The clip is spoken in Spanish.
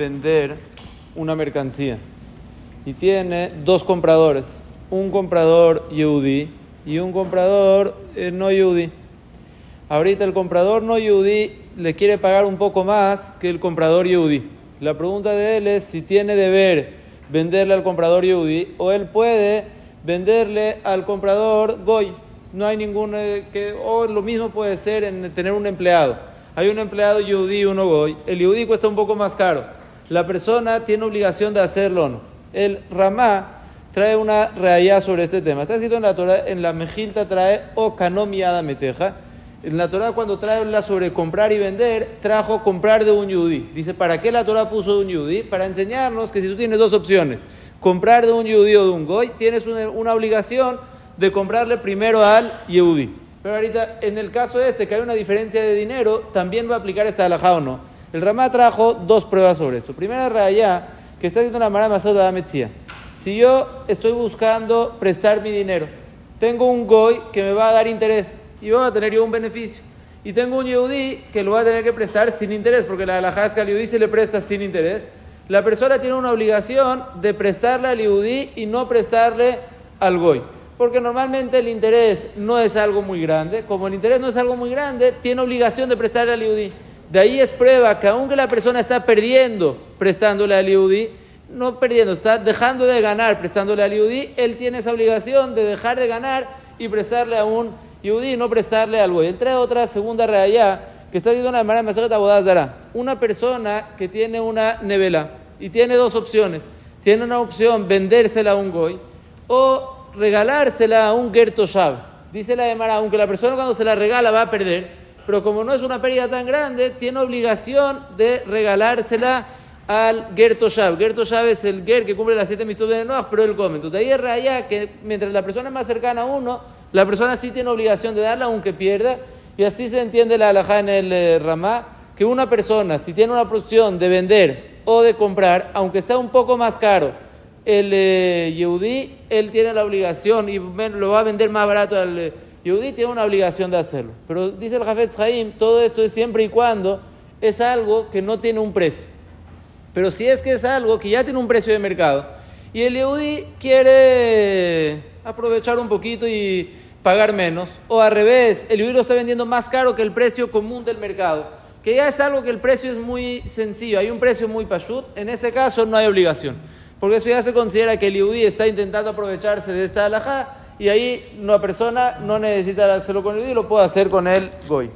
vender una mercancía y tiene dos compradores, un comprador yudí y un comprador eh, no yudí. Ahorita el comprador no yudí le quiere pagar un poco más que el comprador yudí. La pregunta de él es si tiene deber venderle al comprador yudí o él puede venderle al comprador goy. No hay ningún eh, que o lo mismo puede ser en tener un empleado. Hay un empleado yudí y uno goy. El yudí cuesta un poco más caro. La persona tiene obligación de hacerlo o no. El ramá trae una reallá sobre este tema. Está escrito en la Torah, en la Mejilta trae o canomiada meteja. En la Torah cuando trae la sobre comprar y vender, trajo comprar de un yudí. Dice, ¿para qué la Torah puso un yudí? Para enseñarnos que si tú tienes dos opciones, comprar de un yudí o de un goy, tienes una, obligación de comprarle primero al yudí. Pero ahorita, en el caso este, que hay una diferencia de dinero, también va a aplicar esta alajá o no. El Ramá trajo dos pruebas sobre esto. Primera raya, que está haciendo una mara masada de Metzía. Si yo estoy buscando prestar mi dinero, tengo un goy que me va a dar interés y voy a tener yo un beneficio. Y tengo un yehudí que lo va a tener que prestar sin interés, porque la alajá es que al se le presta sin interés. La persona tiene una obligación de prestarle al yehudí y no prestarle al goy. Porque normalmente el interés no es algo muy grande. Como el interés no es algo muy grande, tiene obligación de prestarle al yehudí. De ahí es prueba que aunque la persona está perdiendo prestándole al yehudí, no perdiendo, está dejando de ganar prestándole al yudí, él tiene esa obligación de dejar de ganar y prestarle a un yudí no prestarle al goy. Entre otras, segunda realidad, que está diciendo una manera más dará una persona que tiene una nevela y tiene dos opciones. Tiene una opción vendérsela a un goy o regalársela a un gertoshav. Dice la Emara, aunque la persona cuando se la regala va a perder, pero como no es una pérdida tan grande, tiene obligación de regalársela al Ger Toshav. Ger Toshav es el Ger que cumple las siete mitos de Noah, pero él come. Entonces ahí es que mientras la persona es más cercana a uno, la persona sí tiene obligación de darla aunque pierda. Y así se entiende la alajá en el eh, Ramá, que una persona, si tiene una opción de vender o de comprar, aunque sea un poco más caro, el eh, Yehudí, él tiene la obligación y lo va a vender más barato al eh, Yehudí, tiene una obligación de hacerlo. Pero dice el Jafetz Haim, todo esto es siempre y cuando es algo que no tiene un precio. Pero si es que es algo que ya tiene un precio de mercado y el Yehudi quiere aprovechar un poquito y pagar menos, o al revés, el Yehudi lo está vendiendo más caro que el precio común del mercado, que ya es algo que el precio es muy sencillo, hay un precio muy pashut, en ese caso no hay obligación, porque eso ya se considera que el Yehudi está intentando aprovecharse de esta alajá y ahí una persona no necesita hacerlo con el Yehudi, lo puede hacer con el Goy.